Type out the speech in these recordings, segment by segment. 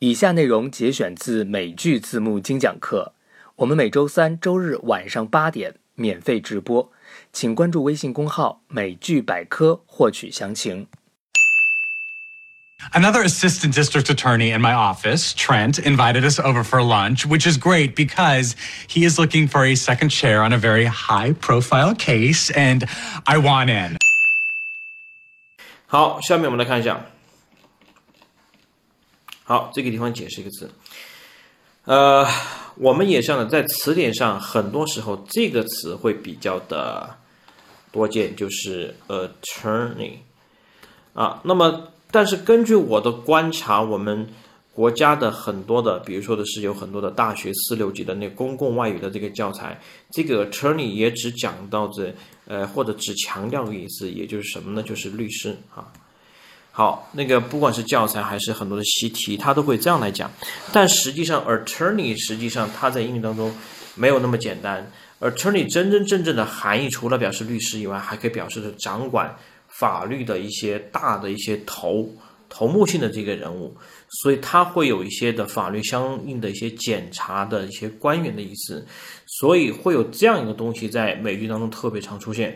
以下内容节选自美剧字幕精讲课，我们每周三、周日晚上八点免费直播，请关注微信公号“美剧百科”获取详情。 Another assistant district attorney in my office, Trent, invited us over for lunch, which is great because he is looking for a second chair on a very high profile case, and I want in. 好，下面我们来看一下。 好，这个地方解释一个词。呃，我们也上呢，在词典上很多时候这个词会比较的多见，就是 attorney 啊。那么，但是根据我的观察，我们国家的很多的，比如说的是有很多的大学四六级的那公共外语的这个教材，这个 attorney 也只讲到这呃，或者只强调个意思，也就是什么呢？就是律师啊。好，那个不管是教材还是很多的习题，它都会这样来讲。但实际上，attorney 实际上它在英语当中没有那么简单。attorney 真真正正的含义，除了表示律师以外，还可以表示是掌管法律的一些大的一些头头目性的这个人物，所以它会有一些的法律相应的一些检查的一些官员的意思，所以会有这样一个东西在美剧当中特别常出现。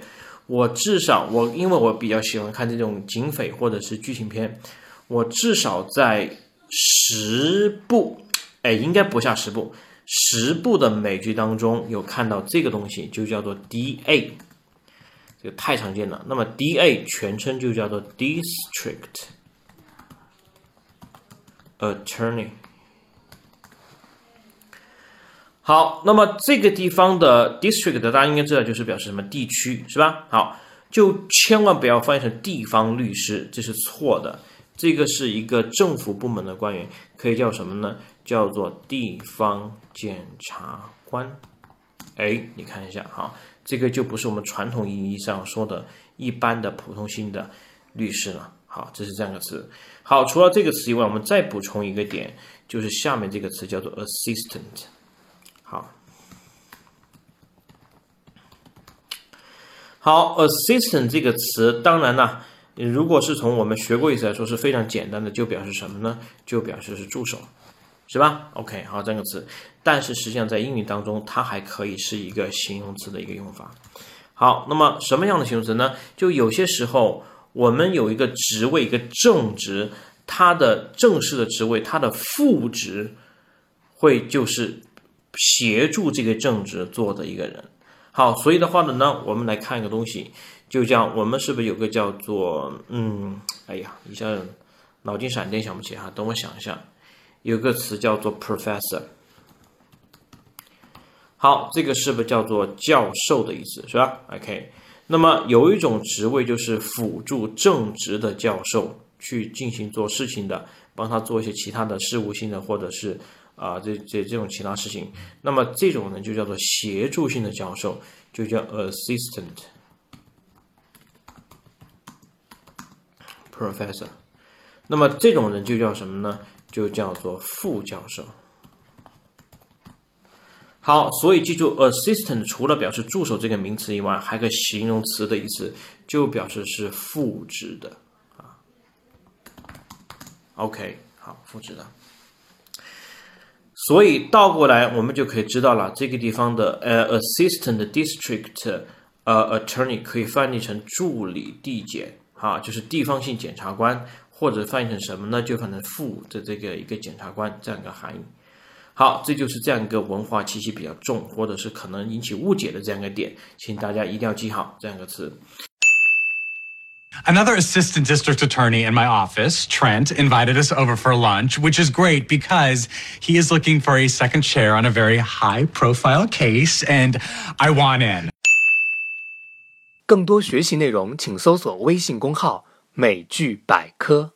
我至少我因为我比较喜欢看这种警匪或者是剧情片，我至少在十部，哎，应该不下十部，十部的美剧当中有看到这个东西，就叫做 D.A，这个太常见了。那么 D.A 全称就叫做 District Attorney。好，那么这个地方的 district 大家应该知道，就是表示什么地区，是吧？好，就千万不要翻译成地方律师，这是错的。这个是一个政府部门的官员，可以叫什么呢？叫做地方检察官。哎，你看一下，哈，这个就不是我们传统意义上说的一般的普通性的律师了。好，这是这样个词。好，除了这个词以外，我们再补充一个点，就是下面这个词叫做 assistant。好，好，assistant 这个词，当然呢，如果是从我们学过意思来说，是非常简单的，就表示什么呢？就表示是助手，是吧？OK，好，这个词，但是实际上在英语当中，它还可以是一个形容词的一个用法。好，那么什么样的形容词呢？就有些时候，我们有一个职位，一个正职，它的正式的职位，它的副职会就是协助这个正职做的一个人。好，所以的话呢，那，我们来看一个东西，就叫我们是不是有个叫做嗯，哎呀，一下脑筋闪电想不起哈，等我想一下，有个词叫做 professor。好，这个是不是叫做教授的意思，是吧？OK，那么有一种职位就是辅助正职的教授去进行做事情的，帮他做一些其他的事务性的或者是。啊，这这这种其他事情，那么这种呢就叫做协助性的教授，就叫 assistant professor。那么这种人就叫什么呢？就叫做副教授。好，所以记住，assistant 除了表示助手这个名词以外，还有个形容词的意思，就表示是副职的啊。OK，好，副职的。所以倒过来，我们就可以知道了，这个地方的呃，assistant district 呃 attorney 可以翻译成助理地检，啊，就是地方性检察官，或者翻译成什么呢？就翻成副的这个一个检察官这样一个含义。好，这就是这样一个文化气息比较重，或者是可能引起误解的这样一个点，请大家一定要记好这样一个词。Another assistant district attorney in my office, Trent, invited us over for lunch, which is great because he is looking for a second chair on a very high profile case, and I want in. 更多学习内容，请搜索微信公号“美剧百科”。